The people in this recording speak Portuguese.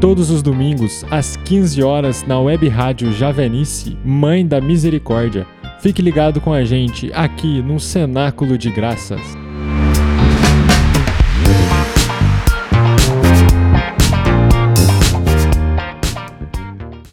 todos os domingos, às 15 horas, na web rádio Javenice, Mãe da Misericórdia. Fique ligado com a gente aqui no Cenáculo de Graças.